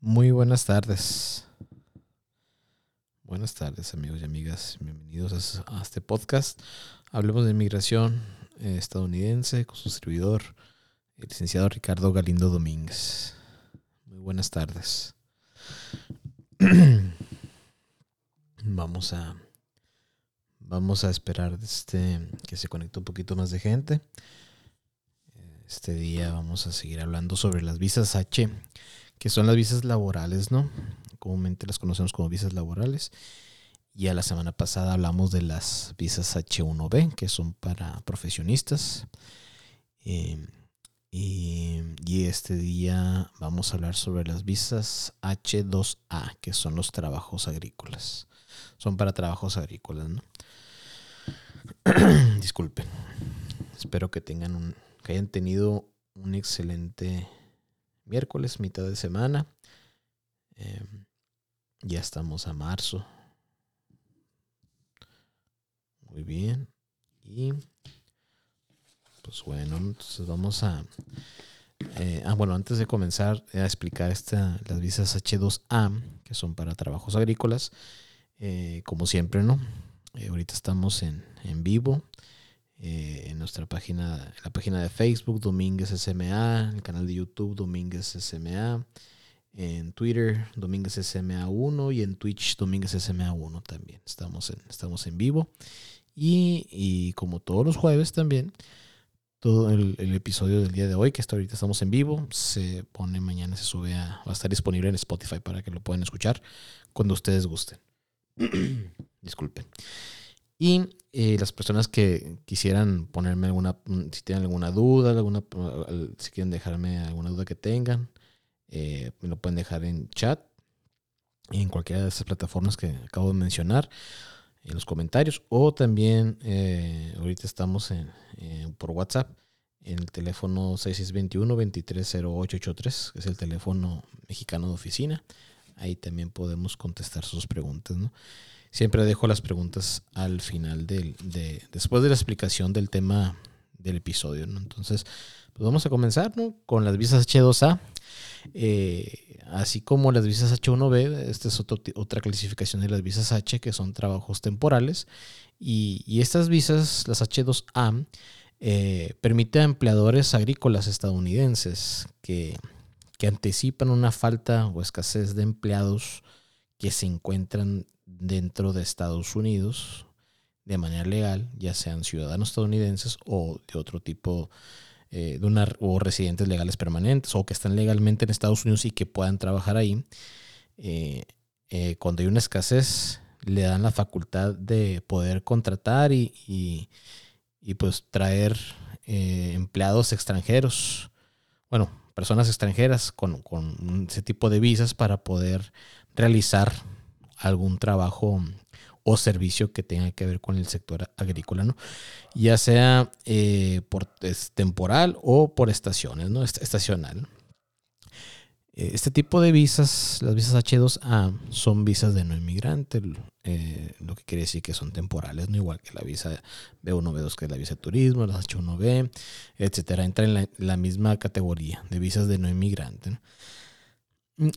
Muy buenas tardes. Buenas tardes amigos y amigas. Bienvenidos a este podcast. Hablemos de inmigración eh, estadounidense con su servidor, el licenciado Ricardo Galindo Domínguez. Muy buenas tardes. vamos a vamos a esperar este, que se conecte un poquito más de gente. Este día vamos a seguir hablando sobre las visas H que son las visas laborales, ¿no? Comúnmente las conocemos como visas laborales. Y a la semana pasada hablamos de las visas H1B, que son para profesionistas. Em, y, y, este día vamos a hablar sobre las visas H2A, que son los trabajos agrícolas. Son para trabajos agrícolas, ¿no? Disculpen. Espero que tengan un, que hayan tenido un excelente miércoles, mitad de semana. Em, ya estamos a marzo. Muy bien. Y pues bueno, entonces vamos a... Eh, ah, bueno, antes de comenzar a explicar esta, las visas H2A, que son para trabajos agrícolas, eh, como siempre, ¿no? Eh, ahorita estamos en, en vivo eh, en nuestra página, en la página de Facebook, Domínguez SMA, el canal de YouTube, Domínguez SMA, en Twitter, Domínguez SMA1 y en Twitch, Domínguez SMA1 también. Estamos en, estamos en vivo. Y, como todos los jueves también, todo el, episodio del día de hoy, que hasta ahorita estamos en vivo, se pone mañana, se sube a, va a estar disponible en Spotify para que lo puedan escuchar cuando ustedes gusten. Disculpen. Y eh, las personas que quisieran ponerme alguna, mm, si tienen alguna duda, alguna, si quieren dejarme alguna duda que tengan, eh, me lo pueden dejar en chat, en cualquiera de esas plataformas que acabo de mencionar, en los comentarios, o también eh, ahorita estamos en, por WhatsApp, en el teléfono 6621-230883, que es el teléfono mexicano de oficina. Ahí también podemos contestar sus preguntas, ¿no? Siempre dejo las preguntas al final del, de, después de la explicación del tema del episodio, ¿no? Entonces, pues vamos a comenzar, ¿no? Con las visas H2A. Eh, así como las visas H1B, esta es otra clasificación de las visas H, que son trabajos temporales. Y, estas visas, las H2A, eh, a empleadores agrícolas estadounidenses que, que anticipan una falta o escasez de empleados que se encuentran dentro de Estados Unidos de manera legal, ya sean ciudadanos estadounidenses o de otro tipo eh, de una, o residentes legales permanentes o que están legalmente en Estados Unidos y que puedan trabajar ahí. Eh, eh, cuando hay una escasez, le dan la facultad de poder contratar y, y, pues traer empleados extranjeros, bueno, personas extranjeras con, con ese tipo de visas para poder realizar algún trabajo o servicio que tenga que ver con el sector agrícola, ¿no? Ya sea eh, por temporal o por estaciones, ¿no? Estacional. Eh, este tipo de visas, las visas H2A, son visas de no inmigrante, eh, lo que quiere decir que son temporales, no igual que la visa B1, B2, que es la visa de turismo, las H1B, etcétera. Entra en la, misma categoría de visas de no inmigrante.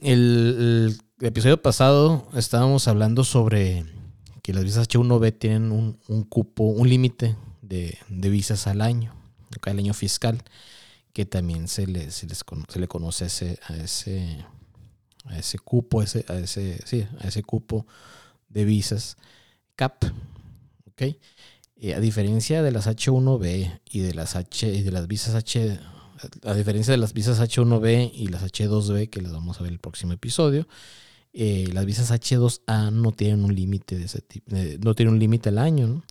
El el episodio pasado estábamos hablando sobre que las visas H1B tienen un, cupo, un límite de, visas al año, al año fiscal, que también se le, se les, se le conoce a ese, a ese, a ese cupo, ese, a, ese, sí, a ese cupo de visas CAP. ¿okay? a diferencia de las H1B y de las H y de las visas H, a diferencia de las visas H1B y las H2B, que les vamos a ver el próximo episodio, eh, las visas H2A no tienen un límite de ese tipo, no tienen un límite al año,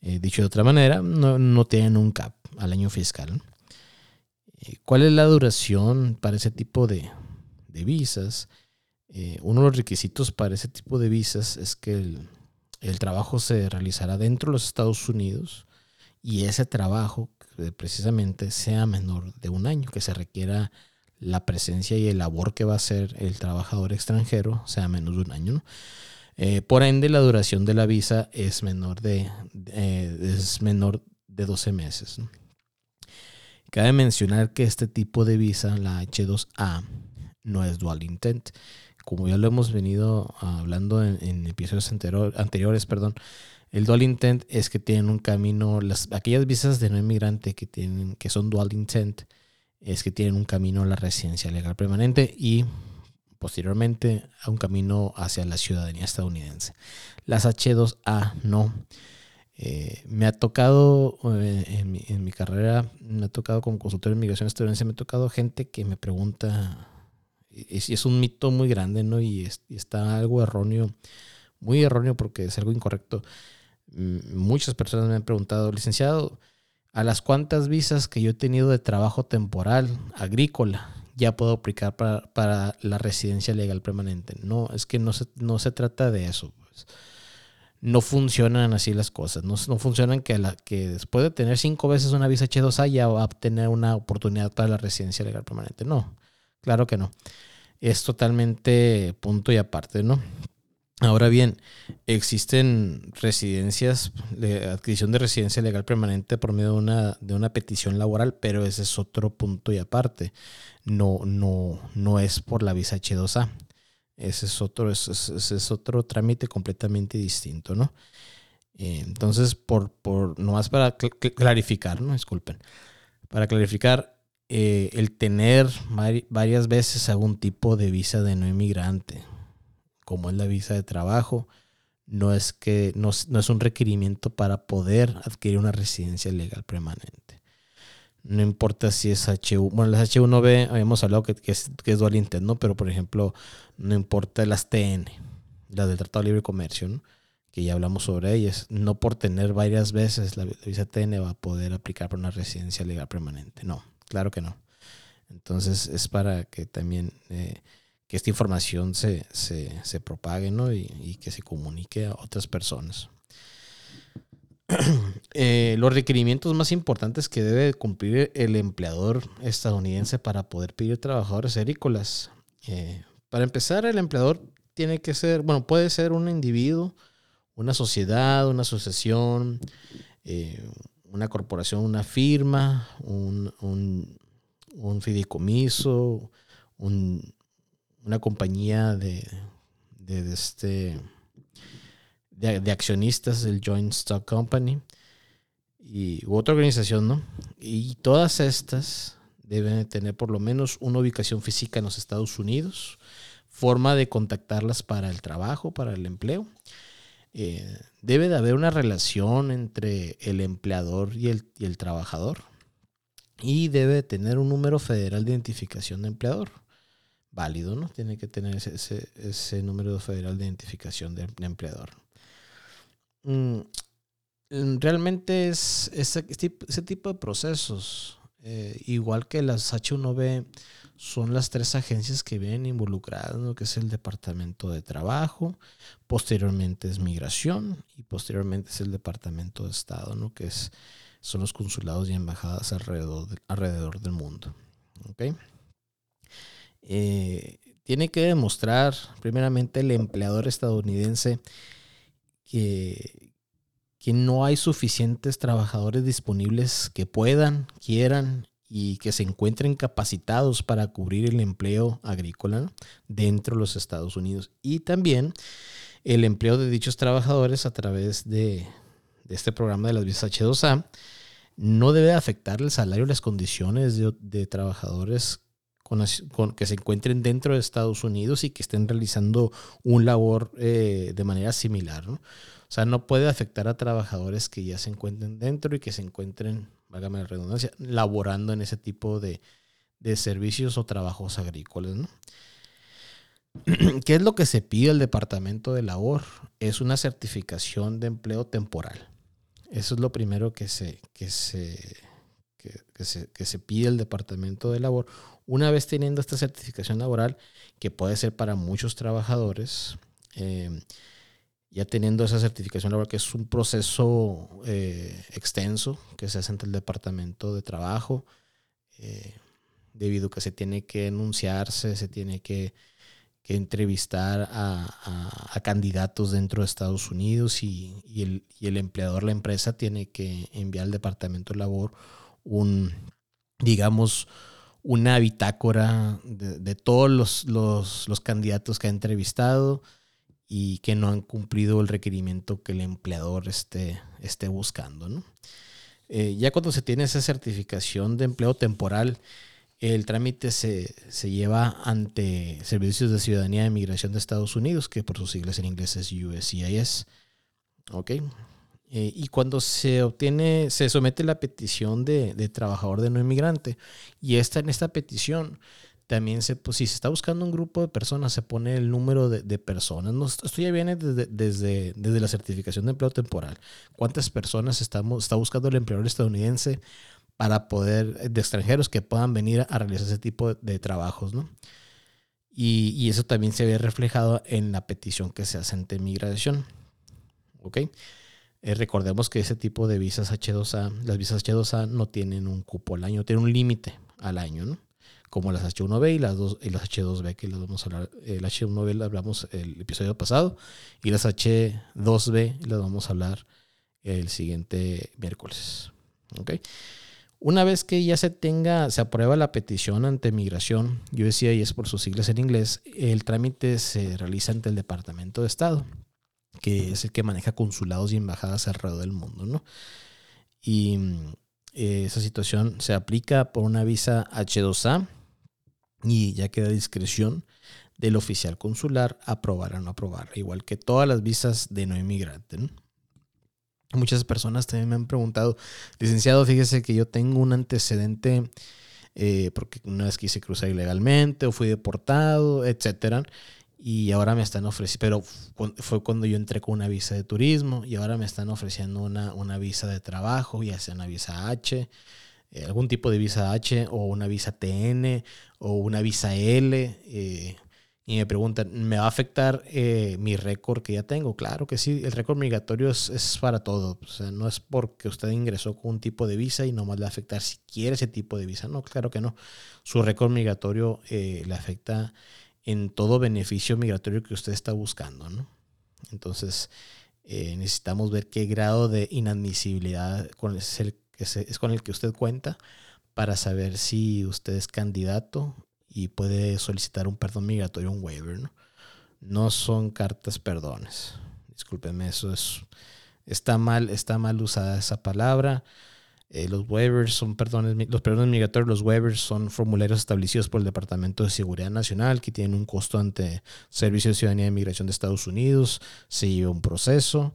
eh, dicho de otra manera, no, tienen un cap al año fiscal. Eh, ¿Cuál es la duración para ese tipo de, visas? uno de los requisitos para ese tipo de visas es que el, el, trabajo se realizará dentro de los Estados Unidos y ese trabajo precisamente sea menor de un año, que se requiera la presencia y el labor que va a hacer el trabajador extranjero sea menos de un año. Eh, por ende, la duración de la visa es menor de, es menor de 12 meses. Cabe mencionar que este tipo de visa, la H2A, no es dual intent. Como ya lo hemos venido hablando en, episodios anteriores, perdón, el dual intent es que tienen un camino, las, aquellas visas de no inmigrante que, tienen, que son dual intent, es que tienen un camino a la residencia legal permanente y posteriormente a un camino hacia la ciudadanía estadounidense. Las H2A no. Eh, me ha tocado eh, en, mi, carrera, me ha tocado como consultor de inmigración estadounidense, me ha tocado gente que me pregunta, y, es un mito muy grande, ¿no? Y, está algo erróneo, muy erróneo porque es algo incorrecto. Muchas personas me han preguntado, licenciado, ¿a las cuantas visas que yo he tenido de trabajo temporal agrícola ya puedo aplicar para, la residencia legal permanente? No, es que no se, no se trata de eso. Pues no funcionan así las cosas. No, funcionan que, la, que después de tener cinco veces una visa H2A ya va a tener una oportunidad para la residencia legal permanente. No, claro que no. Es totalmente punto y aparte, ¿no? Ahora bien, existen residencias, de adquisición de residencia legal permanente por medio de una, de una petición laboral, pero ese es otro punto y aparte. No, no, no es por la visa H2A. Ese es otro, ese es, otro trámite completamente distinto, ¿no? Eh, entonces, por, por, nomás para clarificar, ¿no? Disculpen. Para clarificar, eh, el tener varias veces algún tipo de visa de no inmigrante, como es la visa de trabajo, no es que no, no es un requerimiento para poder adquirir una residencia legal permanente. No importa si es H1, bueno, las H1B habíamos hablado que, es, que es dual intent, ¿no? Pero por ejemplo, no importa las TN, las del Tratado de Libre Comercio, que ya hablamos sobre ellas, no por tener varias veces la, visa TN va a poder aplicar para una residencia legal permanente. No, claro que no. Entonces es para que también eh, que esta información se, se, propague ¿no? y, y que se comunique a otras personas. Eh, los requerimientos más importantes que debe cumplir el empleador estadounidense para poder pedir trabajadores agrícolas. Eh, para empezar, el empleador tiene que ser, bueno, puede ser un individuo, una sociedad, una asociación, eh, una corporación, una firma, un, un, fideicomiso, una compañía de, de este de, accionistas del Joint Stock Company y otra organización, ¿no? Y todas estas deben tener por lo menos una ubicación física en los Estados Unidos, forma de contactarlas para el trabajo, para el empleo. Eh, debe de haber una relación entre el empleador y el, y el trabajador. Y debe tener un número federal de identificación de empleador. Válido, ¿no? Tiene que tener ese, ese, número federal de identificación de empleador. Mm, mm, realmente es, ese, tipo de procesos, eh, igual que las H1B, son las tres agencias que vienen involucradas, ¿no? que es el Departamento de Trabajo, posteriormente es Migración y posteriormente es el Departamento de Estado, ¿no? que es, son los consulados y embajadas alrededor, alrededor del mundo. Eh, tiene que demostrar primeramente el empleador estadounidense que, que no hay suficientes trabajadores disponibles que puedan, quieran y que se encuentren capacitados para cubrir el empleo agrícola dentro de los Estados Unidos. Y también el empleo de dichos trabajadores a través de, este programa de las visas H2A no debe afectar el salario y las condiciones de, trabajadores con, que se encuentren dentro de Estados Unidos y que estén realizando un labor eh, de manera similar. O sea, no puede afectar a trabajadores que ya se encuentren dentro y que se encuentren, válgame la redundancia, laborando en ese tipo de, servicios o trabajos agrícolas. ¿Qué es lo que se pide al Departamento de Labor? Es una certificación de empleo temporal. Eso es lo primero que se, que se, que, se, que se pide al Departamento de Labor una vez teniendo esta certificación laboral, que puede ser para muchos trabajadores, eh, ya teniendo esa certificación laboral, que es un proceso eh, extenso que se hace ante el Departamento de Trabajo, eh, debido a que se tiene que enunciarse, se tiene que, entrevistar a, candidatos dentro de Estados Unidos y, el, y, el, empleador, la empresa, tiene que enviar al Departamento de Labor un, digamos, una bitácora de, todos los, los, candidatos que ha entrevistado y que no han cumplido el requerimiento que el empleador esté, esté buscando. ¿no? Eh, ya cuando se tiene esa certificación de empleo temporal, el trámite se, se, lleva ante Servicios de Ciudadanía de Migración de Estados Unidos, que por sus siglas en inglés es USCIS. ¿Ok? Eh, y cuando se obtiene, se somete la petición de, trabajador de no inmigrante, y esta, en esta petición también se, pues, si se está buscando un grupo de personas, se pone el número de, personas. No, esto ya viene desde, desde, desde, la certificación de empleo temporal. ¿Cuántas personas estamos, está buscando el empleador estadounidense para poder, de extranjeros que puedan venir a realizar ese tipo de, trabajos, ¿no? Y, y, eso también se ve reflejado en la petición que se hace ante migración. ¿Ok? Eh, recordemos que ese tipo de visas H2A, las visas H2A no tienen un cupo al año, tienen un límite al año, ¿no? Como las H1B y las, dos, y las H2B, que las vamos a hablar. El H1B lo hablamos el episodio pasado y las H2B las vamos a hablar el siguiente miércoles. ¿Ok? Una vez que ya se tenga, se aprueba la petición ante migración, yo decía y es por sus siglas en inglés, el trámite se realiza ante el Departamento de Estado que es el que maneja consulados y embajadas alrededor del mundo, ¿no? Y eh, esa situación se aplica por una visa H2A y ya queda discreción del oficial consular aprobar o no aprobar, igual que todas las visas de no inmigrante. Muchas personas también me han preguntado, licenciado, fíjese que yo tengo un antecedente eh, porque una vez quise cruzar ilegalmente o fui deportado, etcétera y ahora me están ofreciendo, pero fue cuando yo entré con una visa de turismo y ahora me están ofreciendo una, una visa de trabajo, ya sea una visa H, eh, algún tipo de visa H o una visa TN o una visa L. Eh, y me preguntan, ¿me va a afectar eh, mi récord que ya tengo? Claro que sí, el récord migratorio es, es, para todo. O sea, no es porque usted ingresó con un tipo de visa y nomás le va a afectar si quiere ese tipo de visa. No, claro que no. Su récord migratorio le afecta en todo beneficio migratorio que usted está buscando. ¿no? Entonces, eh, necesitamos ver qué grado de inadmisibilidad con es, el, es, con el que usted cuenta para saber si usted es candidato y puede solicitar un perdón migratorio, un waiver. No, no son cartas perdones. Discúlpenme, eso es, está, mal, está mal usada esa palabra. Eh, los waivers son perdones, los perdones migratorios, los waivers son formularios establecidos por el Departamento de Seguridad Nacional que tienen un costo ante Servicio de Ciudadanía y Migración de Estados Unidos, se lleva un proceso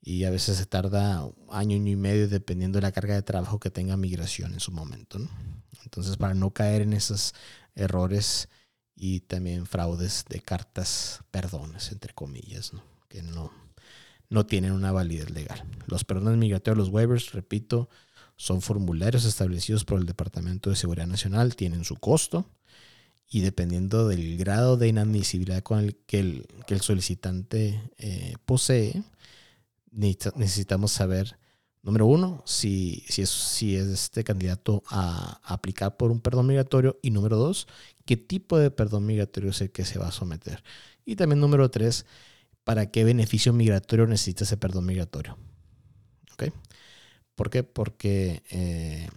y a veces se tarda año, año y medio dependiendo de la carga de trabajo que tenga migración en su momento. Entonces, para no caer en esos errores y también fraudes de cartas perdones, entre comillas, que no, no tienen una validez legal. Los perdones migratorios, los waivers, repito, son formularios establecidos por el Departamento de Seguridad Nacional, tienen su costo y dependiendo del grado de inadmisibilidad con el que el, solicitante eh, posee, necesitamos saber, número uno, si, si, es, si es este candidato a aplicar por un perdón migratorio y número dos, qué tipo de perdón migratorio es el que se va a someter. Y también número tres, para qué beneficio migratorio necesita ese perdón migratorio. ¿Okay? ¿Por qué? Porque eh,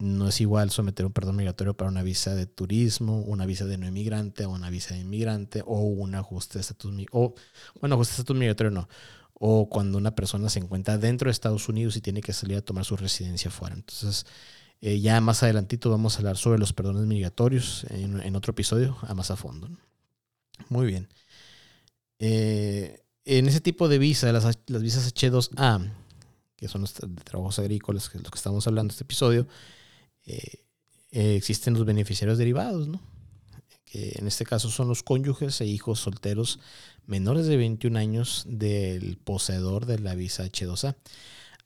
no es igual someter un perdón migratorio para una visa de turismo, una visa de no inmigrante o una visa de inmigrante o un ajuste de estatus o bueno, ajuste de estatus migratorio no. O cuando una persona se encuentra dentro de Estados Unidos y tiene que salir a tomar su residencia fuera. Entonces, eh, ya más adelantito vamos a hablar sobre los perdones migratorios en, otro episodio, a más a fondo. Muy bien. Eh, en ese tipo de visa, las, las visas H2A, que son los trabajos agrícolas, que es lo que estamos hablando en este episodio, eh, eh, existen los beneficiarios derivados, ¿no? que en este caso son los cónyuges e hijos solteros menores de 21 años del poseedor de la visa H2A.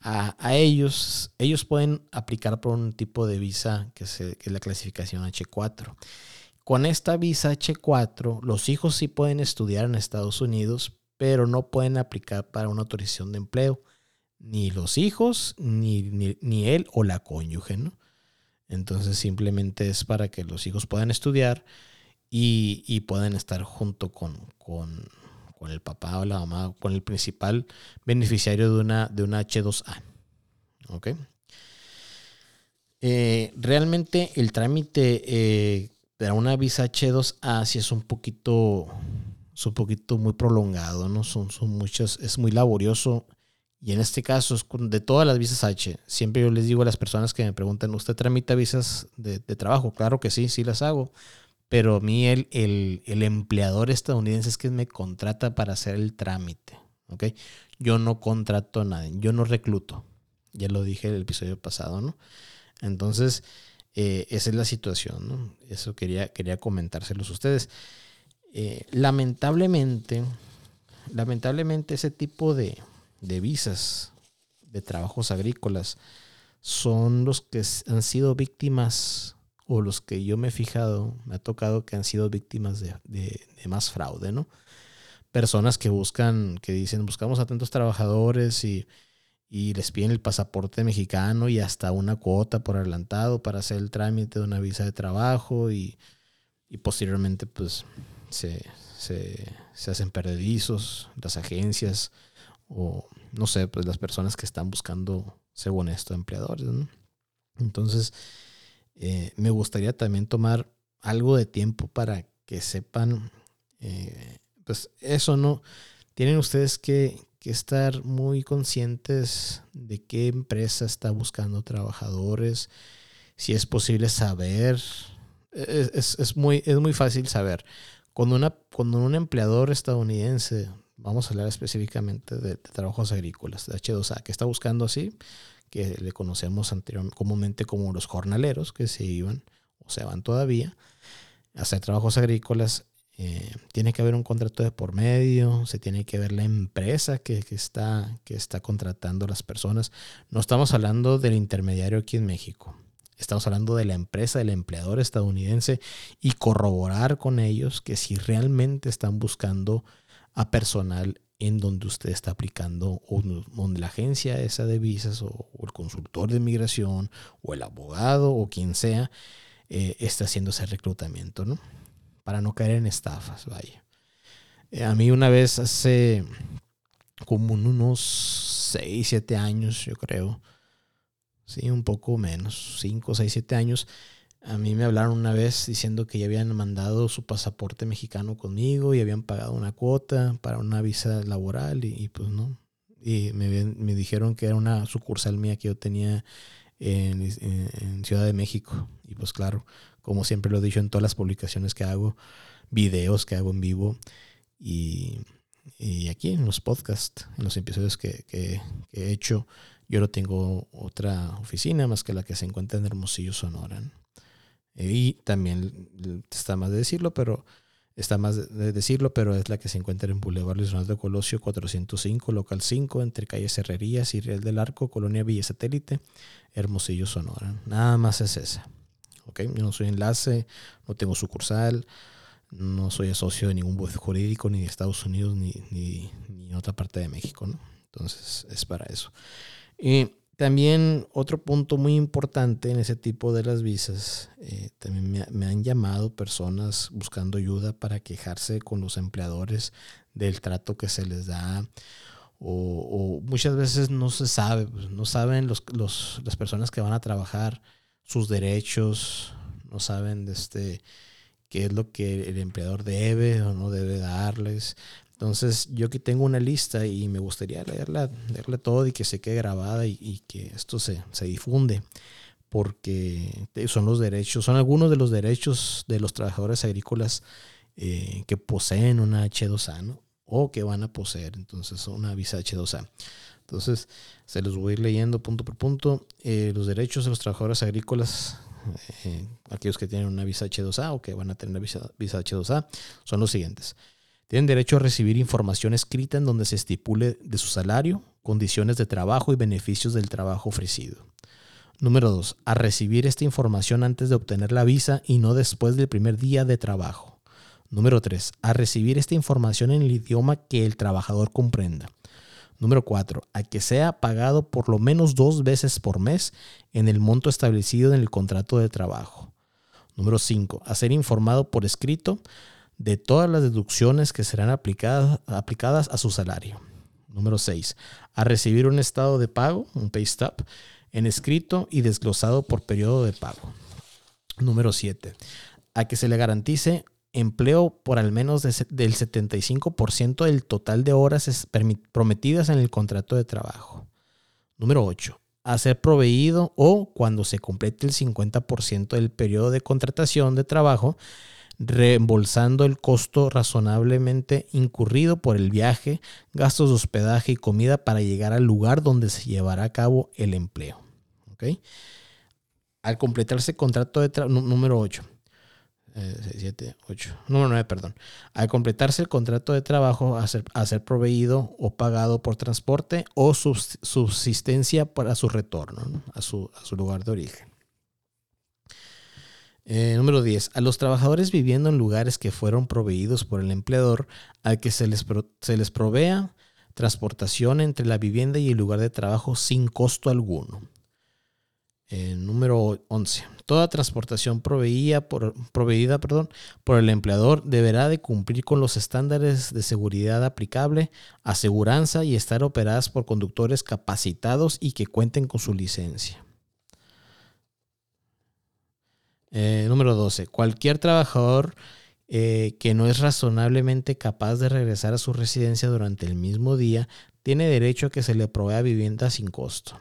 A, ellos, ellos pueden aplicar por un tipo de visa que, que es la clasificación H4. Con esta visa H4, los hijos sí pueden estudiar en Estados Unidos, pero no pueden aplicar para una autorización de empleo ni los hijos, ni, ni, él o la cónyuge, ¿no? Entonces simplemente es para que los hijos puedan estudiar y, y puedan estar junto con, con, con, el papá o la mamá, con el principal beneficiario de una, de una H2A. ¿Ok? Eh, realmente el trámite eh, de una visa H2A sí es un poquito, es un poquito muy prolongado, ¿no? Son, son muchas, es muy laborioso. Y en este caso, de todas las visas H, siempre yo les digo a las personas que me preguntan, ¿usted tramita visas de, trabajo? Claro que sí, sí las hago. Pero a mí el, el, el, empleador estadounidense es que me contrata para hacer el trámite. ¿ok? Yo no contrato a nadie, yo no recluto. Ya lo dije el episodio pasado, ¿no? Entonces, eh, esa es la situación, ¿no? Eso quería, quería comentárselos a ustedes. Eh, lamentablemente, lamentablemente ese tipo de, de visas de trabajos agrícolas son los que han sido víctimas o los que yo me he fijado, me ha tocado que han sido víctimas de, más fraude, ¿no? Personas que buscan, que dicen, buscamos a tantos trabajadores y les piden el pasaporte mexicano y hasta una cuota por adelantado para hacer el trámite de una visa de trabajo y, posteriormente pues se, hacen perdedizos las agencias o no sé, pues las personas que están buscando, según esto, empleadores. Entonces, eh, me gustaría también tomar algo de tiempo para que sepan, eh, pues eso, ¿no? Tienen ustedes que, que estar muy conscientes de qué empresa está buscando trabajadores, si es posible saber. Es, muy, es muy fácil saber. Cuando, una, cuando un empleador estadounidense, vamos a hablar específicamente de, trabajos agrícolas, de H2A, que está buscando así, que le conocemos anteriormente, comúnmente como los jornaleros, que se iban o se van todavía a hacer trabajos agrícolas, eh, tiene que haber un contrato de por medio, se tiene que ver la empresa que, está, que está contratando las personas. No estamos hablando del intermediario aquí en México. Estamos hablando de la empresa, del empleador estadounidense y corroborar con ellos que si realmente están buscando a personal en donde usted está aplicando, o donde la agencia esa de visas, o, el consultor de inmigración, o el abogado, o quien sea, eh, está haciendo ese reclutamiento, ¿no? para no caer en estafas, vaya. Eh, a mí una vez hace como unos 6, 7 años, yo creo, sí, un poco menos, 5, 6, 7 años, a mí me hablaron una vez diciendo que ya habían mandado su pasaporte mexicano conmigo y habían pagado una cuota para una visa laboral y, pues no. Y me, me, dijeron que era una sucursal mía que yo tenía en, Ciudad de México. Y pues claro, como siempre lo he dicho en todas las publicaciones que hago, videos que hago en vivo y, aquí en los podcasts, en los episodios que, he hecho, yo no tengo otra oficina más que la que se encuentra en Hermosillo, Sonora. Y también está más de decirlo, pero está más de decirlo, pero es la que se encuentra en Boulevard Luis Ronaldo Colosio 405, local 5, entre calles Herrerías y Real del Arco, Colonia Villa Satélite, Hermosillo, Sonora. Nada más es esa. Yo no soy enlace, no tengo sucursal, no soy socio de ningún bufete jurídico ni de Estados Unidos ni, ni, en otra parte de México, ¿no? Entonces es para eso. Y también otro punto muy importante en ese tipo de las visas, eh, también me, han llamado personas buscando ayuda para quejarse con los empleadores del trato que se les da. O, muchas veces no se sabe, pues, no saben los, los, las personas que van a trabajar sus derechos, no saben este, qué es lo que el empleador debe o no debe darles. Entonces, yo aquí tengo una lista y me gustaría leerla, leerla todo y que se quede grabada y, que esto se, se, difunde, porque son los derechos, son algunos de los derechos de los trabajadores agrícolas eh, que poseen una H2A o que van a poseer, entonces, una visa H2A. Entonces, se los voy a ir leyendo punto por punto. Eh, los derechos de los trabajadores agrícolas, eh, aquellos que tienen una visa H2A o que van a tener una visa, visa H2A, son los siguientes. Tienen derecho a recibir información escrita en donde se estipule de su salario, condiciones de trabajo y beneficios del trabajo ofrecido. Número 2. A recibir esta información antes de obtener la visa y no después del primer día de trabajo. Número 3. A recibir esta información en el idioma que el trabajador comprenda. Número 4. A que sea pagado por lo menos dos veces por mes en el monto establecido en el contrato de trabajo. Número 5. A ser informado por escrito de todas las deducciones que serán aplicadas, aplicadas a su salario. Número 6. A recibir un estado de pago, un pay stub, en escrito y desglosado por periodo de pago. Número 7. A que se le garantice empleo por al menos del 75% del total de horas prometidas en el contrato de trabajo. Número 8. A ser proveído o cuando se complete el 50% del periodo de contratación de trabajo, reembolsando el costo razonablemente incurrido por el viaje, gastos de hospedaje y comida para llegar al lugar donde se llevará a cabo el empleo. Al completarse el contrato de trabajo, número 8, 7, 8, número 9, perdón. Al completarse el contrato de trabajo, a ser, proveído o pagado por transporte o subsistencia para su retorno a, su, lugar de origen. Eh, número 10. A los trabajadores viviendo en lugares que fueron proveídos por el empleador, al que se les, se les provea transportación entre la vivienda y el lugar de trabajo sin costo alguno. Eh, número 11. Toda transportación proveída, por el empleador deberá de cumplir con los estándares de seguridad aplicable, aseguranza y estar operadas por conductores capacitados y que cuenten con su licencia. Eh, número 12. Cualquier trabajador eh, que no es razonablemente capaz de regresar a su residencia durante el mismo día tiene derecho a que se le provea vivienda sin costo.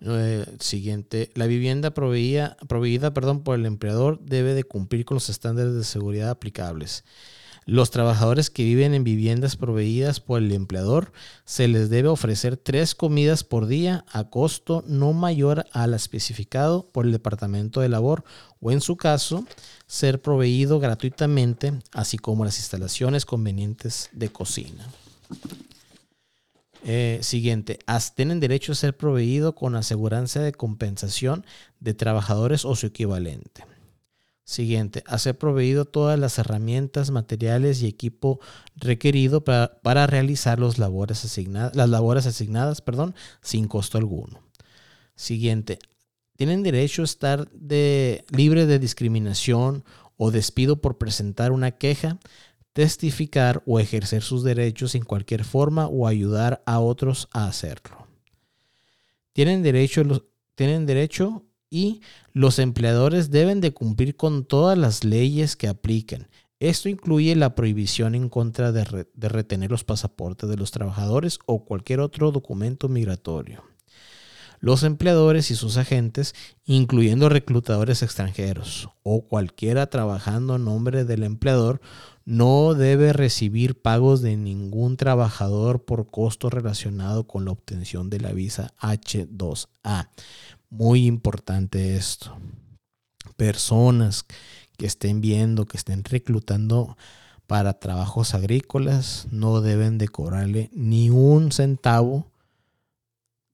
Eh, siguiente, la vivienda proveída, perdón, por el empleador debe de cumplir con los estándares de seguridad aplicables. Los trabajadores que viven en viviendas proveídas por el empleador se les debe ofrecer tres comidas por día a costo no mayor al especificado por el Departamento de Labor o en su caso ser proveído gratuitamente, así como las instalaciones convenientes de cocina. Eh, siguiente, tienen derecho a ser proveído con aseguranza de compensación de trabajadores o su equivalente. Siguiente, a ser proveído todas las herramientas, materiales y equipo requerido para, realizar las labores asignadas perdón, sin costo alguno. Siguiente, tienen derecho a estar de, libre de discriminación o despido por presentar una queja testificar o ejercer sus derechos en cualquier forma o ayudar a otros a hacerlo. Tienen derecho, tienen derecho y los empleadores deben de cumplir con todas las leyes que apliquen. Esto incluye la prohibición en contra de, de retener los pasaportes de los trabajadores o cualquier otro documento migratorio los empleadores y sus agentes, incluyendo reclutadores extranjeros o cualquiera trabajando en nombre del empleador, no debe recibir pagos de ningún trabajador por costo relacionado con la obtención de la visa H2A. Muy importante esto. Personas que estén viendo, que estén reclutando para trabajos agrícolas, no deben de cobrarle ni un centavo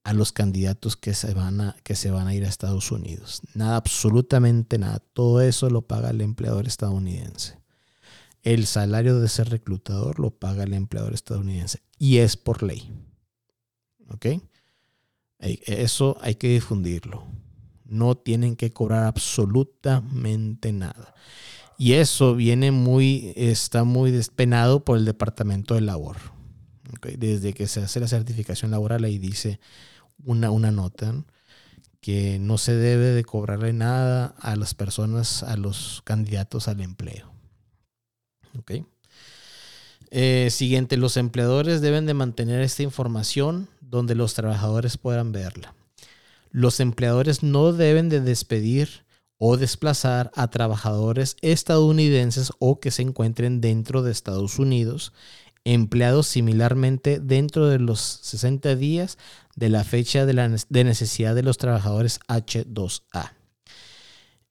a los candidatos que se van a, que se van a ir a Estados Unidos. Nada, absolutamente nada. Todo eso lo paga el empleador estadounidense. El salario de ser reclutador lo paga el empleador estadounidense y es por ley. ¿Ok? Eso hay que difundirlo. No tienen que cobrar absolutamente nada. Y eso viene muy, está muy despenado por el Departamento de Labor. Desde que se hace la certificación laboral ahí dice una, una nota que no se debe de cobrarle nada a las personas, a los candidatos al empleo. Eh, siguiente, los empleadores deben de mantener esta información donde los trabajadores puedan verla. Los empleadores no deben de despedir o desplazar a trabajadores estadounidenses o que se encuentren dentro de Estados Unidos, empleados similarmente dentro de los 60 días de la fecha de, necesidad de los trabajadores H2A.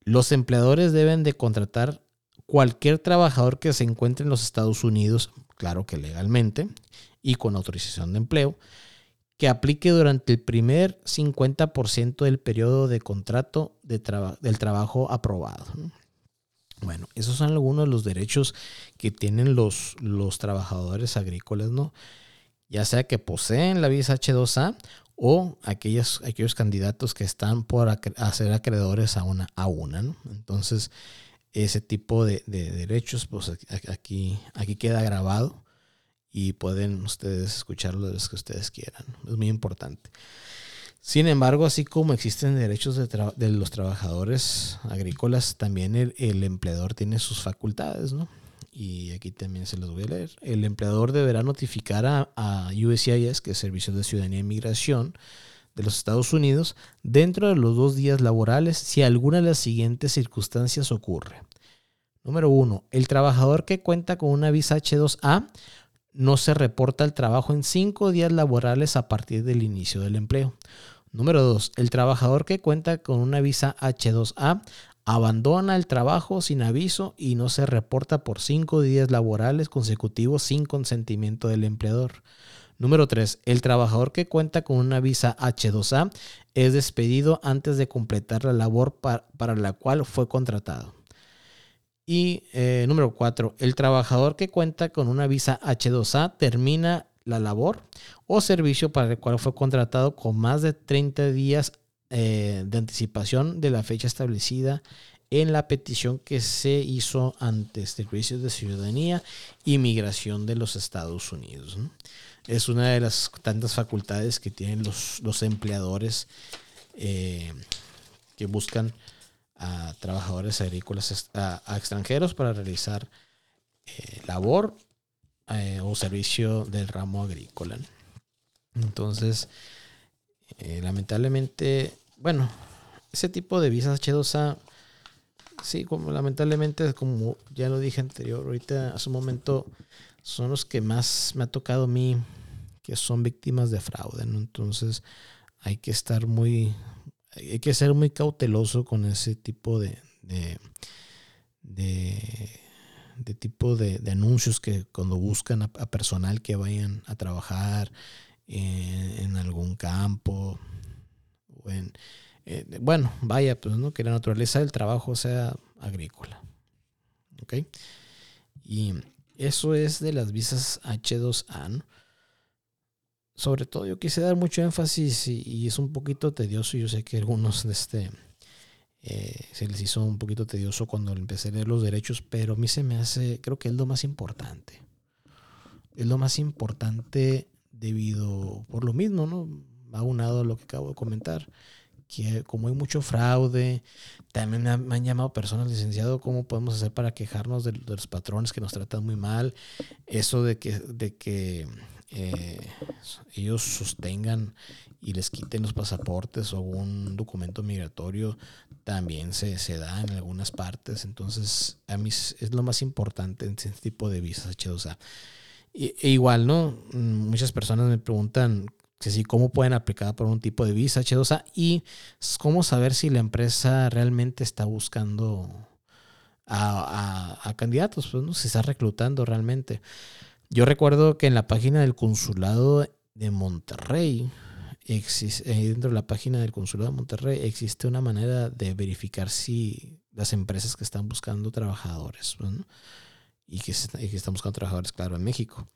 Los empleadores deben de contratar cualquier trabajador que se encuentre en los Estados Unidos, claro que legalmente, y con autorización de empleo, que aplique durante el primer 50% del periodo de contrato de del trabajo aprobado. Bueno, esos son algunos de los derechos que tienen los, los trabajadores agrícolas, ¿no? Ya sea que poseen la visa H2A o aquellos, aquellos candidatos que están por ser acreedores a una, a una, ¿no? Entonces, ese tipo de, derechos, pues aquí, aquí queda grabado y pueden ustedes escucharlo de que ustedes quieran. Es muy importante. Sin embargo, así como existen derechos de, los trabajadores agrícolas, también el, empleador tiene sus facultades, ¿no? Y aquí también se los voy a leer. El empleador deberá notificar a, a USCIS, que es Servicios de Ciudadanía y Migración de los Estados Unidos, dentro de los dos días laborales si alguna de las siguientes circunstancias ocurre. Número uno, el trabajador que cuenta con una visa H2A no se reporta el trabajo en cinco días laborales a partir del inicio del empleo. Número 2. El trabajador que cuenta con una visa H2A abandona el trabajo sin aviso y no se reporta por cinco días laborales consecutivos sin consentimiento del empleador. Número 3. El trabajador que cuenta con una visa H2A es despedido antes de completar la labor para, la cual fue contratado. Y eh, número 4. El trabajador que cuenta con una visa H2A termina la labor o servicio para el cual fue contratado con más de 30 días eh, de anticipación de la fecha establecida en la petición que se hizo ante Servicios de Ciudadanía y Migración de los Estados Unidos. Es una de las tantas facultades que tienen los, los empleadores eh, que buscan a trabajadores agrícolas, a, extranjeros para realizar eh, labor eh, o servicio del ramo agrícola. Entonces, eh, lamentablemente, bueno, ese tipo de visas H2A, sí, como lamentablemente, como ya lo dije anterior, ahorita hace un momento, son los que más me ha tocado a mí que son víctimas de fraude, Entonces, hay que estar muy, hay que ser muy cauteloso con ese tipo de, de tipo de, anuncios que cuando buscan a, personal que vayan a trabajar en, algún campo eh, bueno, vaya, pues no que la naturaleza del trabajo sea agrícola. ¿Ok? Y eso es de las visas H2A. Sobre todo yo quise dar mucho énfasis y, y, es un poquito tedioso. Yo sé que algunos de este eh, se les hizo un poquito tedioso cuando empecé a leer los derechos, pero a mí se me hace, creo que es lo más importante. Es lo más importante debido, por lo mismo, ¿no? Va unado a lo que acabo de comentar, que como hay mucho fraude, también me, han llamado personas licenciado, ¿cómo podemos hacer para quejarnos de, los patrones que nos tratan muy mal? Eso de que, de que eh, ellos sostengan y les quiten los pasaportes o un documento migratorio también se, da en algunas partes. Entonces, a mí es lo más importante en este tipo de visas H2A. E, igual, ¿no? Muchas personas me preguntan que sí, cómo pueden aplicar por un tipo de visa H2A y cómo saber si la empresa realmente está buscando a, a, candidatos, pues, ¿no? Si está reclutando realmente. Yo recuerdo que en la página del consulado de Monterrey, eh, dentro de la página del Consulado de Monterrey existe una manera de verificar si las empresas que están buscando trabajadores y, que, están buscando trabajadores, claro, en México.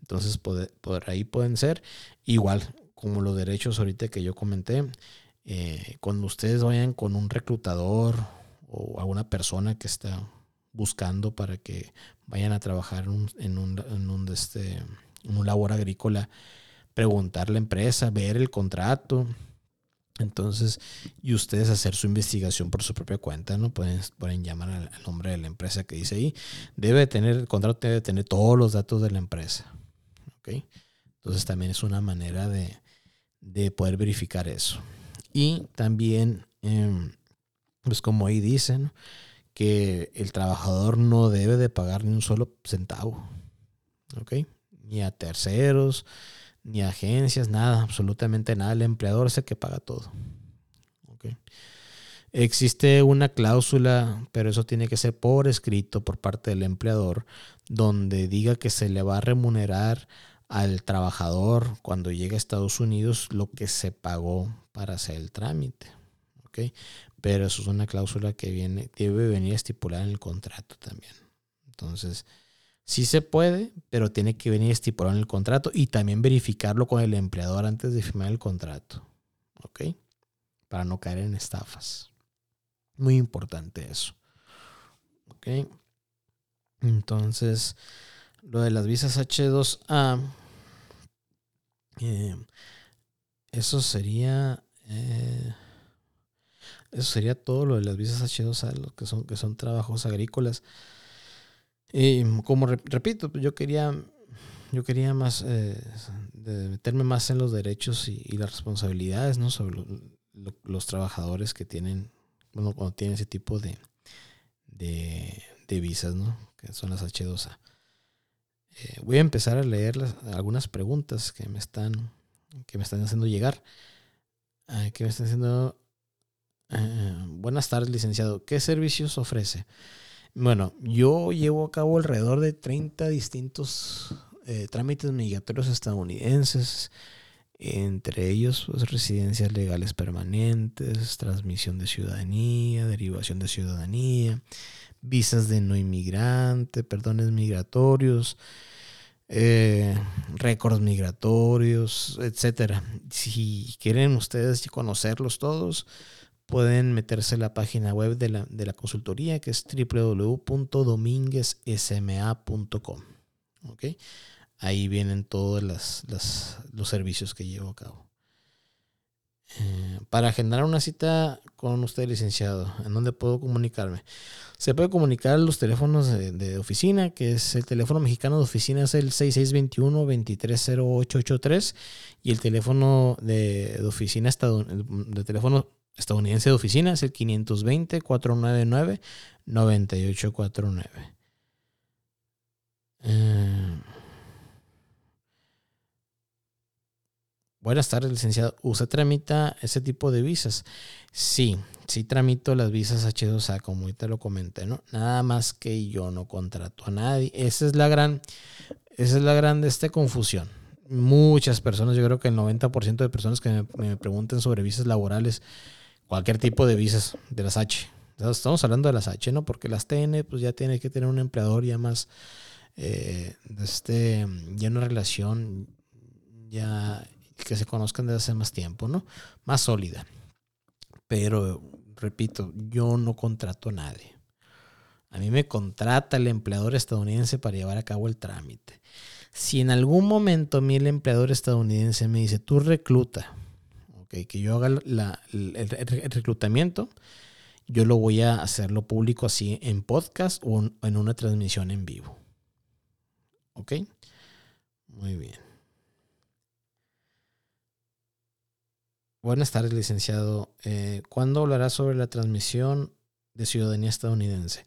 Entonces, por, ahí pueden ser igual como los derechos ahorita que yo comenté. Eh, cuando ustedes vayan con un reclutador o alguna persona que está buscando para que vayan a trabajar en un, en un, este, en un labor agrícola, preguntar la empresa, ver el contrato. Entonces, y ustedes hacer su investigación por su propia cuenta, ¿no? Pueden, pueden llamar al, nombre de la empresa que dice ahí. Debe tener, el contrato debe tener todos los datos de la empresa. ¿Ok? Entonces también es una manera de, poder verificar eso. Y también, em, pues como ahí dicen, que el trabajador no debe de pagar ni un solo centavo. ¿Ok? Ni a terceros, ni agencias, nada, absolutamente nada. El empleador es el que paga todo. Existe una cláusula, pero eso tiene que ser por escrito por parte del empleador, donde diga que se le va a remunerar al trabajador cuando llegue a Estados Unidos lo que se pagó para hacer el trámite. Pero eso es una cláusula que viene, debe venir estipulada en el contrato también. Entonces, Sí se puede, pero tiene que venir estipulado en el contrato y también verificarlo con el empleador antes de firmar el contrato. ¿Ok? Para no caer en estafas. Muy importante eso. ¿Ok? Entonces, lo de las visas H2A, eh, eso sería Eh, eso sería todo lo de las visas H2A, lo que son, que son trabajos agrícolas. Y como repito, yo quería, yo quería más eh, meterme más en los derechos y, las responsabilidades, ¿no? Sobre los trabajadores que tienen, bueno, cuando tienen ese tipo de, de, visas, ¿no? Que son las H2A. Eh, voy a empezar a leer algunas preguntas que me están, que me están haciendo llegar. Ah, que me están haciendo eh, buenas tardes, licenciado. ¿Qué servicios ofrece? Bueno, yo llevo a cabo alrededor de 30 distintos eh, trámites migratorios estadounidenses, entre ellos pues, residencias legales permanentes, transmisión de ciudadanía, derivación de ciudadanía, visas de no inmigrante, perdones migratorios, eh, récords migratorios, etcétera. Si quieren ustedes conocerlos todos, pueden meterse a la página web de la, de la consultoría que es www.dominguezsma.com. ¿okay? Ahí vienen todos los servicios que llevo a cabo. Eh, para agendar una cita con usted, licenciado, ¿en dónde puedo comunicarme? Se puede comunicar los teléfonos de, oficina, que es el teléfono mexicano de oficina, es el 6621-230883, y el teléfono de, de oficina de teléfono estadounidense de oficina es el 520-499-9849. Eh, buenas tardes, licenciado. ¿Usted tramita ese tipo de visas? Sí, sí tramito las visas H2A, como ahorita lo comenté, ¿no? Nada más que yo no contrato a nadie. Esa es la gran, esa es la gran este, confusión. Muchas personas, yo creo que el 90% de personas que me, me preguntan sobre visas laborales, cualquier tipo de visas de las H. Estamos hablando de las H, ¿no? Porque las TN, pues ya tiene que tener un empleador ya más, eh, este, ya una relación ya que se conozcan desde hace más tiempo, ¿no? Más sólida. Pero, repito, yo no contrato a nadie. A mí me contrata el empleador estadounidense para llevar a cabo el trámite. Si en algún momento el empleador estadounidense me dice, tú recluta, que yo haga el, reclutamiento, yo lo voy a hacerlo público así en podcast o en una transmisión en vivo. ¿Ok? Muy bien. Buenas tardes, licenciado. Eh, ¿Cuándo hablará sobre la transmisión de ciudadanía estadounidense?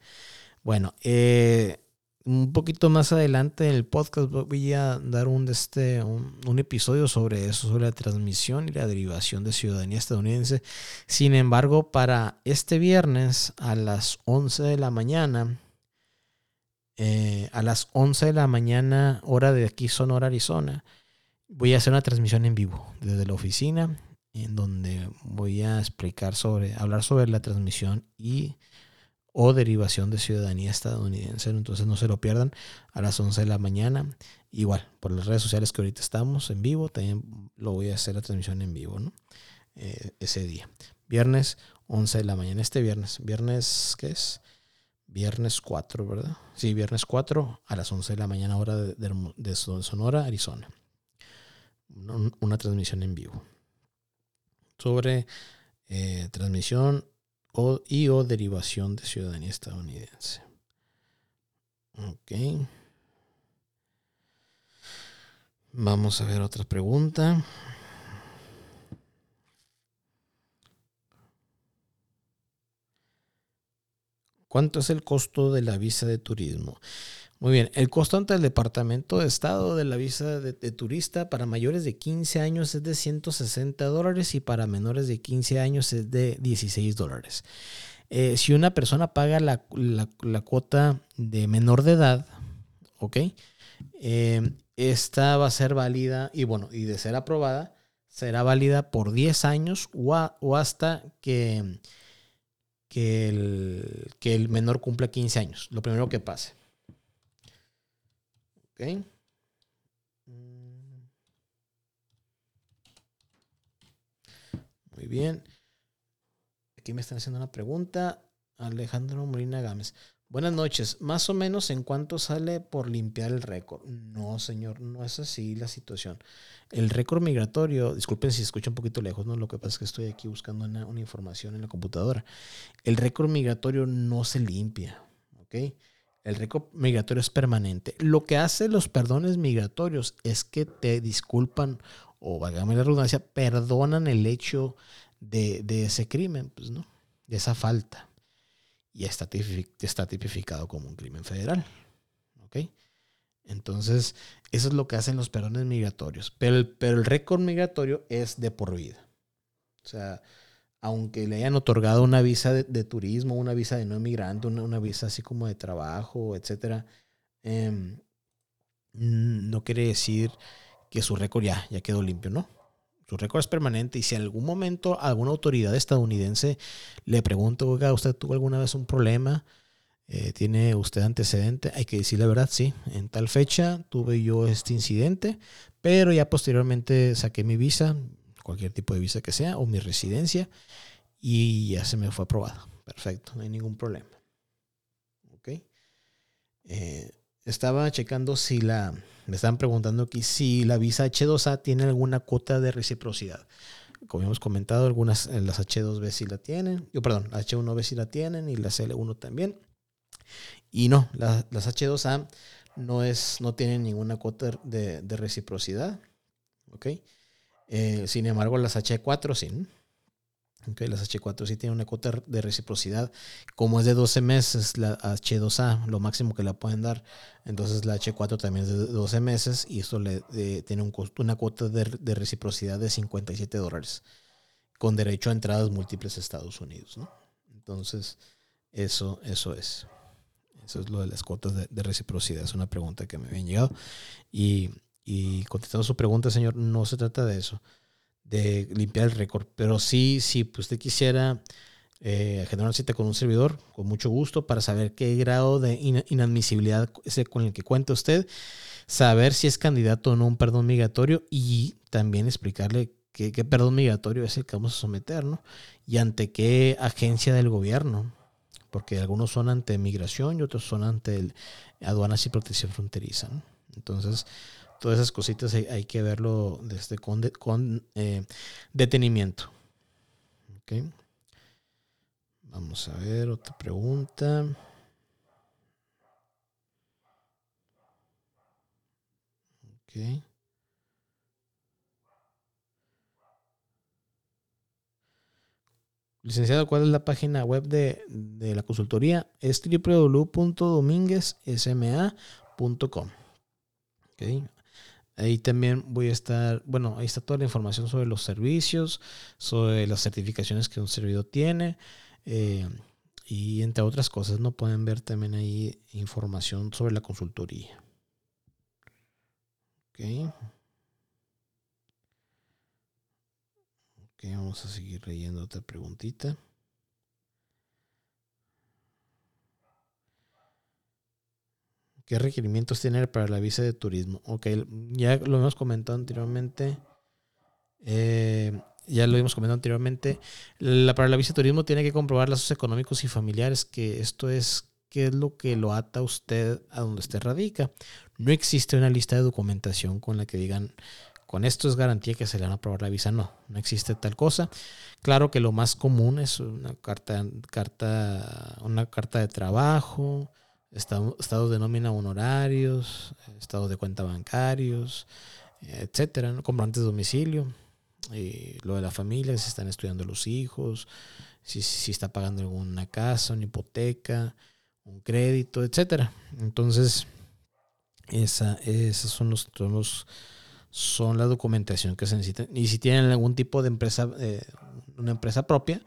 Bueno, eh, un poquito más adelante en el podcast voy a dar un, este, un, episodio sobre eso, sobre la transmisión y la derivación de ciudadanía estadounidense. Sin embargo, para este viernes a las 11 de la mañana, eh, a las 11 de la mañana, hora de aquí, Sonora, Arizona, voy a hacer una transmisión en vivo desde la oficina, en donde voy a explicar sobre, hablar sobre la transmisión y o derivación de ciudadanía estadounidense. Entonces no se lo pierdan a las 11 de la mañana. Igual, por las redes sociales que ahorita estamos en vivo, también lo voy a hacer la transmisión en vivo. Eh, ese día. Viernes 11 de la mañana. Este viernes. Viernes, ¿qué es? Viernes 4, ¿verdad? Sí, viernes 4 a las 11 de la mañana, hora de, Sonora, Arizona. Una, transmisión en vivo. Sobre eh, transmisión o, y o derivación de ciudadanía estadounidense. Ok. Vamos a ver otra pregunta. ¿Cuánto es el costo de la visa de turismo? Muy bien, el costo ante el Departamento de Estado de la visa de, turista para mayores de 15 años es de 160 dólares y para menores de 15 años es de 16 dólares. Eh, si una persona paga la, cuota de menor de edad, ¿ok? Eh, esta va a ser válida y bueno, y de ser aprobada, será válida por 10 años o, o hasta que, que, el, que el menor cumpla 15 años, lo primero que pase. Mm. Muy bien. Aquí me están haciendo una pregunta. Alejandro Molina Gámez. Buenas noches. Más o menos en cuánto sale por limpiar el récord. No, señor, no es así la situación. El récord migratorio, disculpen si escucha un poquito lejos, ¿no? Lo que pasa es que estoy aquí buscando una, una información en la computadora. El récord migratorio no se limpia, ¿ok? El récord migratorio es permanente. Lo que hacen los perdones migratorios es que te disculpan, o válgame la redundancia, perdonan el hecho de, ese crimen, pues, ¿no? De esa falta y está, está tipificado como un crimen federal. ¿Ok? Entonces, eso es lo que hacen los perdones migratorios. Pero pero el récord migratorio es de por vida. O sea, aunque le hayan otorgado una visa de, turismo, una visa de no inmigrante, una, visa así como de trabajo, etcétera, em, no quiere decir que su récord ya, ya quedó limpio, ¿no? Su récord es permanente y si en algún momento alguna autoridad estadounidense le pregunta, oiga, ¿usted tuvo alguna vez un problema? Eh, ¿Tiene usted antecedente? Hay que decir la verdad, sí. En tal fecha tuve yo este incidente, pero ya posteriormente saqué mi visa, cualquier tipo de visa que sea, o mi residencia, y ya se me fue aprobada. Perfecto, no hay ningún problema. ¿Ok? Eh, estaba checando si la, me estaban preguntando aquí si la visa H2A tiene alguna cuota de reciprocidad. Como hemos comentado, algunas eh, las H2B sí la tienen, yo perdón, las H1B sí la tienen y las L1 también. Y no, las H2A no, es, no tienen ninguna cuota de, reciprocidad. ¿ok? Eh, sin embargo, las H4 sí. Okay, las H4 sí tienen una cuota de reciprocidad. Como es de 12 meses, la H2A, lo máximo que la pueden dar. Entonces la H4 también es de 12 meses y esto le tiene un una cuota de, reciprocidad de 57 dólares. Con derecho a entradas múltiples a Estados Unidos. Entonces, eso, eso es. Eso es lo de las cuotas de, de reciprocidad. Es una pregunta que me habían llegado. Y, y contestando su pregunta, señor, no se trata de eso de limpiar el récord. Pero sí, si pues, usted quisiera eh, generar una cita con un servidor, con mucho gusto, para saber qué grado de inadmisibilidad es con el que cuenta usted, saber si es candidato o no a un perdón migratorio y también explicarle qué, qué perdón migratorio es el que vamos a someter, ¿no? Y ante qué agencia del gobierno, porque algunos son ante migración y otros son ante el, aduanas y protección fronteriza. Entonces, todas esas cositas hay, que verlo desde con, eh, detenimiento. Okay. Vamos a ver otra pregunta. Okay. Licenciado, ¿cuál es la página web de, de la consultoría? Es www.dominguezsma.com. Okay. Ahí también voy a estar, bueno, ahí está toda la información sobre los servicios, sobre las certificaciones que un servidor tiene eh, y entre otras cosas, ¿no? Pueden ver también ahí información sobre la consultoría. Ok. Ok, vamos a seguir leyendo otra preguntita. ¿Qué requerimientos tiene para la visa de turismo? Ok, ya lo hemos comentado anteriormente. Eh, ya lo hemos comentado anteriormente. La, para la visa de turismo tiene que comprobar lazos económicos y familiares, que esto es qué es lo que lo ata usted a donde usted radica. No existe una lista de documentación con la que digan, con esto es garantía que se le van a aprobar la visa. No, no existe tal cosa. Claro que lo más común es una carta, carta, una carta de trabajo, estados de nómina honorarios, estados de cuenta bancarios, etcétera, ¿no? comprantes de domicilio, y lo de la familia, si están estudiando los hijos, si, si está pagando alguna casa, una hipoteca, un crédito, etcétera. Entonces, esa, esos son los, los, son la documentación que se necesita. Y si tienen algún tipo de empresa, eh, una empresa propia,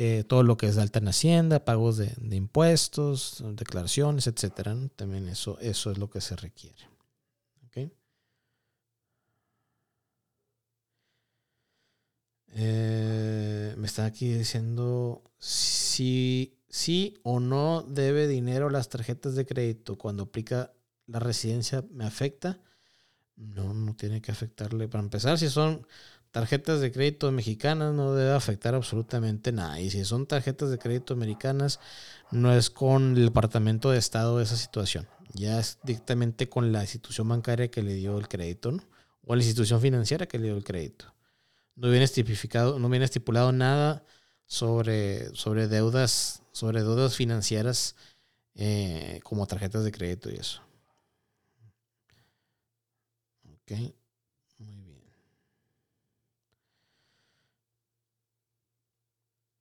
eh, todo lo que es de alta en Hacienda, pagos de, impuestos, declaraciones, etcétera. También eso, eso es lo que se requiere. Eh, me está aquí diciendo si sí o no debe dinero las tarjetas de crédito cuando aplica la residencia me afecta. No, no tiene que afectarle. Para empezar, si son tarjetas de crédito mexicanas no debe afectar absolutamente nada. Y si son tarjetas de crédito americanas, no es con el Departamento de Estado esa situación. Ya es directamente con la institución bancaria que le dio el crédito, ¿no? O la institución financiera que le dio el crédito. No viene estipificado, no viene estipulado nada sobre, sobre deudas, sobre deudas financieras eh, como tarjetas de crédito y eso. Ok, muy bien.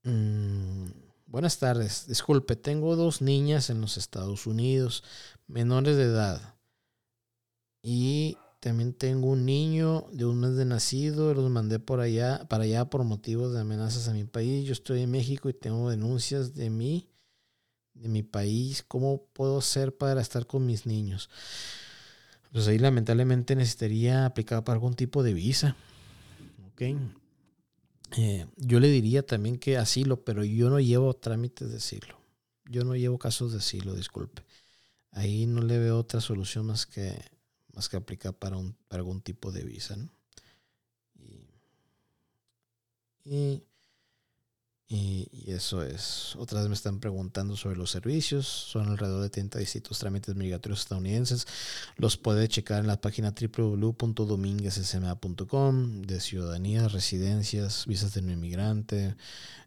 Mm, buenas tardes. Disculpe, tengo dos niñas en los Estados Unidos, menores de edad. Y también tengo un niño de un mes de nacido, los mandé por allá, para allá por motivos de amenazas a mi país. Yo estoy en México y tengo denuncias de mí, de mi país. ¿Cómo puedo hacer para estar con mis niños? Pues ahí lamentablemente necesitaría aplicar para algún tipo de visa. ¿Ok? Eh, yo le diría también que asilo, pero yo no llevo trámites de asilo. Yo no llevo casos de asilo, disculpe. Ahí no le veo otra solución más que más que aplicar para, un, algún tipo de visa. ¿no? Y, eso es. Otras vez me están preguntando sobre los servicios. Son alrededor de 30 distintos trámites migratorios estadounidenses. Los puede checar en la página www.dominguezsma.com de ciudadanía, residencias, visas de no inmigrante,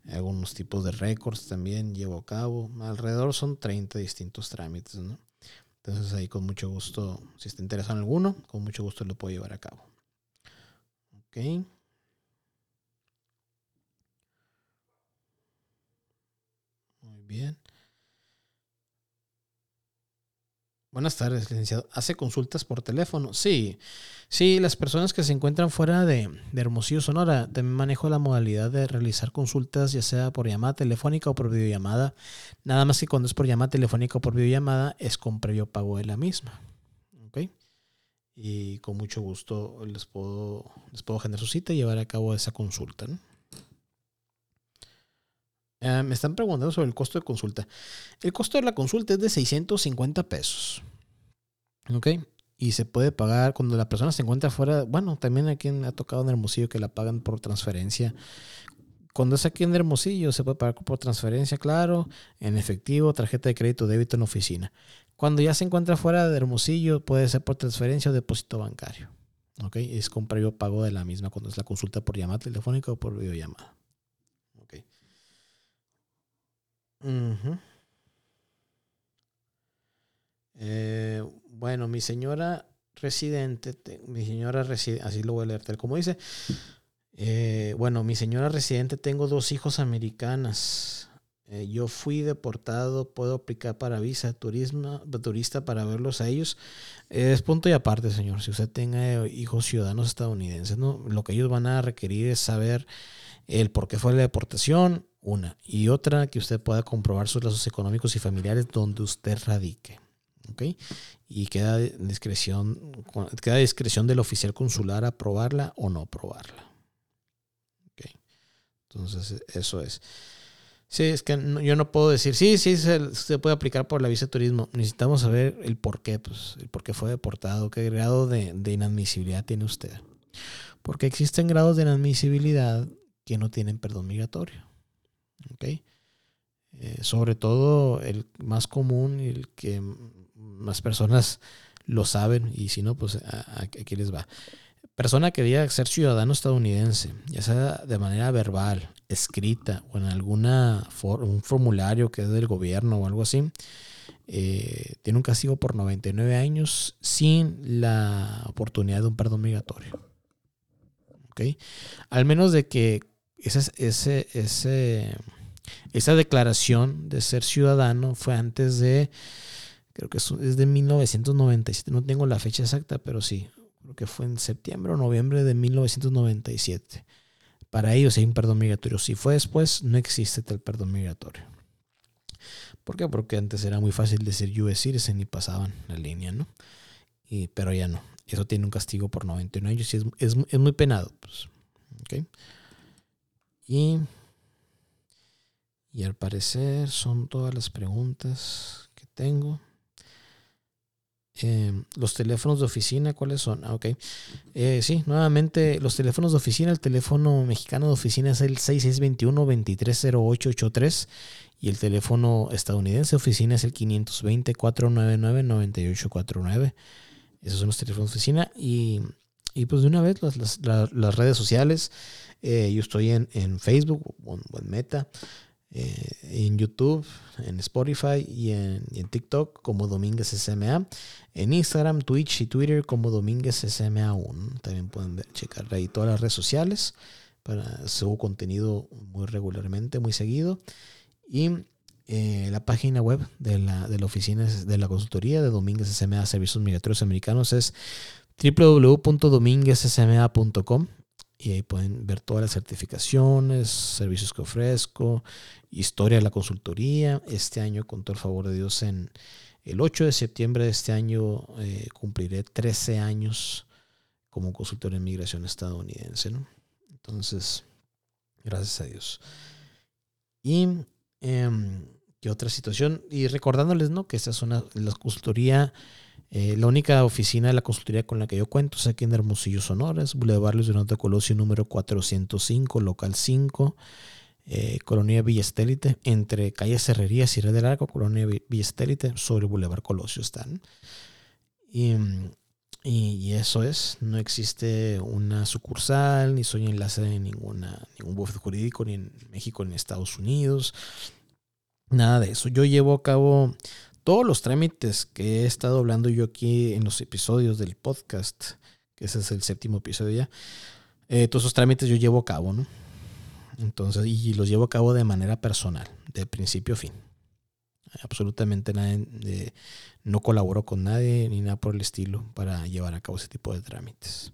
algunos tipos de récords también llevo a cabo. Alrededor son 30 distintos trámites. Entonces ahí con mucho gusto, si está interesado en alguno, con mucho gusto lo puedo llevar a cabo. Ok. Bien. Buenas tardes, licenciado. ¿Hace consultas por teléfono? Sí. Sí, las personas que se encuentran fuera de, Hermosillo, Sonora, también manejo la modalidad de realizar consultas, ya sea por llamada telefónica o por videollamada. Nada más que cuando es por llamada telefónica o por videollamada, es con previo pago de la misma. ¿Ok? Y con mucho gusto les puedo, les puedo generar su cita y llevar a cabo esa consulta. Eh, me están preguntando sobre el costo de consulta. El costo de la consulta es de 650 pesos. ¿Ok? Y se puede pagar cuando la persona se encuentra fuera. Bueno, también aquí ha tocado en Hermosillo que la pagan por transferencia. Cuando es aquí en Hermosillo, se puede pagar por transferencia, claro, en efectivo, tarjeta de crédito, débito en oficina. Cuando ya se encuentra fuera de Hermosillo, puede ser por transferencia o depósito bancario. ¿Ok? Es con previo pago de la misma cuando es la consulta por llamada telefónica o por videollamada. Eh, bueno, mi señora residente, mi señora residente, así lo voy a leer tal como dice. Eh, bueno, mi señora residente, tengo dos hijos americanas. Eh, yo fui deportado, puedo aplicar para visa turismo, turista para verlos a ellos. es punto y aparte, señor. Si usted tenga hijos ciudadanos estadounidenses, ¿no? lo que ellos van a requerir es saber el por qué fue la deportación, una. Y otra, que usted pueda comprobar sus lazos económicos y familiares donde usted radique. ¿Ok? Y queda discreción, queda discreción del oficial consular aprobarla o no aprobarla. ¿Ok? Entonces, eso es. Sí, es que yo no puedo decir, sí, sí, se, puede aplicar por la visa de turismo. Necesitamos saber el por qué, pues, el por qué fue deportado, qué grado de, de inadmisibilidad tiene usted. Porque existen grados de inadmisibilidad que no tienen perdón migratorio. ¿Okay? Eh, sobre todo el más común y el que más personas lo saben y si no, pues aquí les va. Persona que diga ser ciudadano estadounidense, ya sea de manera verbal, escrita o en alguna un formulario que es del gobierno o algo así, eh, tiene un castigo por 99 años sin la oportunidad de un perdón migratorio. ¿Okay? Al menos de que ese, esa declaración de ser ciudadano fue antes de, creo que es de 1997, no tengo la fecha exacta, pero sí, creo que fue en septiembre o noviembre de 1997. Para ellos hay un perdón migratorio. Si fue después, no existe tal perdón migratorio. ¿Por qué? Porque antes era muy fácil decir US citizen y pasaban la línea, ¿no? Y, pero ya no. Eso tiene un castigo por 99 años y es, es, es muy penado. Pues. Y, al parecer son todas las preguntas que tengo. Em, los teléfonos de oficina, ¿cuáles son? Ah, ok. Eh, sí, nuevamente, los teléfonos de oficina, el teléfono mexicano de oficina es el 6621-230883 y el teléfono estadounidense de oficina es el 520-499-9849. Esos son los teléfonos de oficina y, y pues de una vez las, las, las redes sociales. Eh, yo estoy en, en Facebook en Meta. Eh, en YouTube, en Spotify y en, TikTok como Domínguez SMA. En Instagram, Twitch y Twitter como Domínguez SMA 1. También pueden checar ahí todas las redes sociales. Para, subo contenido muy regularmente, muy seguido. Y eh, la página web de la, de oficina de la consultoría de Domínguez SMA Servicios Migratorios Americanos es www.dominguezsma.com y ahí pueden ver todas las certificaciones, servicios que ofrezco, historia de la consultoría. Este año, con todo el favor de Dios, en el 8 de septiembre de este año eh, cumpliré 13 años como consultor en migración estadounidense. ¿no? Entonces, gracias a Dios. Y em, qué otra situación. Y recordándoles ¿no? que esta es una la consultoría eh, la única oficina de la consultoría con la que yo cuento es aquí en Hermosillo, Sonora, es Boulevard Luis Donato Colosio número 405, local 5, eh, Colonia Villa Estélite, entre calle Cerrerías y Red del Arco, Colonia Villa Estélite, sobre Boulevard Colosio están. Y, y, eso es, no existe una sucursal, ni soy enlace de ninguna, ningún bufete jurídico, ni en México ni en Estados Unidos, nada de eso. Yo llevo a cabo todos los trámites que he estado hablando yo aquí en los episodios del podcast, que ese es el séptimo episodio ya, eh, todos esos trámites yo llevo a cabo, ¿no? Entonces, y los llevo a cabo de manera personal, de principio a fin. Absolutamente nada, de, no colaboro con nadie ni nada por el estilo para llevar a cabo ese tipo de trámites.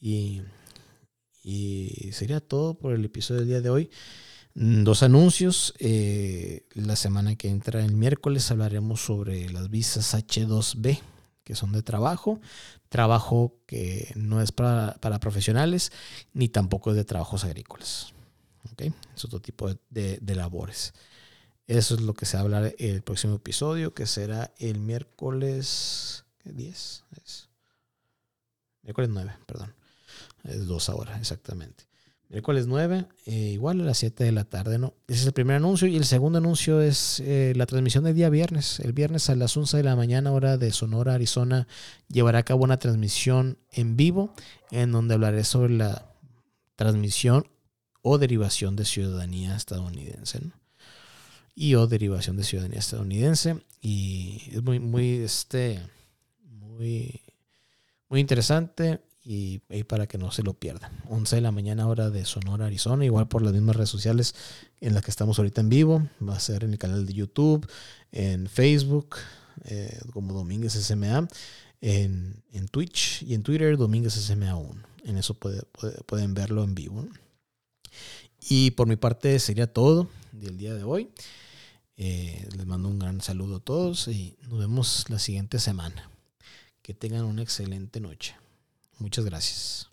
Y, y sería todo por el episodio del día de hoy. Mm, dos anuncios. Eh, la semana que entra, el miércoles, hablaremos sobre las visas H2B, que son de trabajo. Trabajo que no es para, profesionales, ni tampoco es de trabajos agrícolas. ¿Okay? Es otro tipo de, labores. Eso es lo que se va a hablar el próximo episodio, que será el miércoles ¿qué 10. Es miércoles 9, perdón. Es dos ahora, exactamente. Miércoles 9, eh, igual a las 7 de la tarde, ¿no? Ese es el primer anuncio. Y el segundo anuncio es eh, la transmisión del día viernes. El viernes a las 11 de la mañana, hora de Sonora, Arizona, llevará a cabo una transmisión en vivo en donde hablaré sobre la transmisión o derivación de ciudadanía estadounidense, ¿no? Y o derivación de ciudadanía estadounidense. Y es muy, muy, este, muy, muy interesante y, para que no se lo pierdan. 11 de la mañana hora de Sonora, Arizona, igual por las mismas redes sociales en las que estamos ahorita en vivo. Va a ser en el canal de YouTube, en Facebook, eh, como Domínguez SMA, en, Twitch y en Twitter, Domínguez SMA 1. En eso pueden verlo en vivo. Y por mi parte sería todo del día de hoy. Eh, les mando un gran saludo a todos y nos vemos la siguiente semana. Que tengan una excelente noche. Muchas gracias.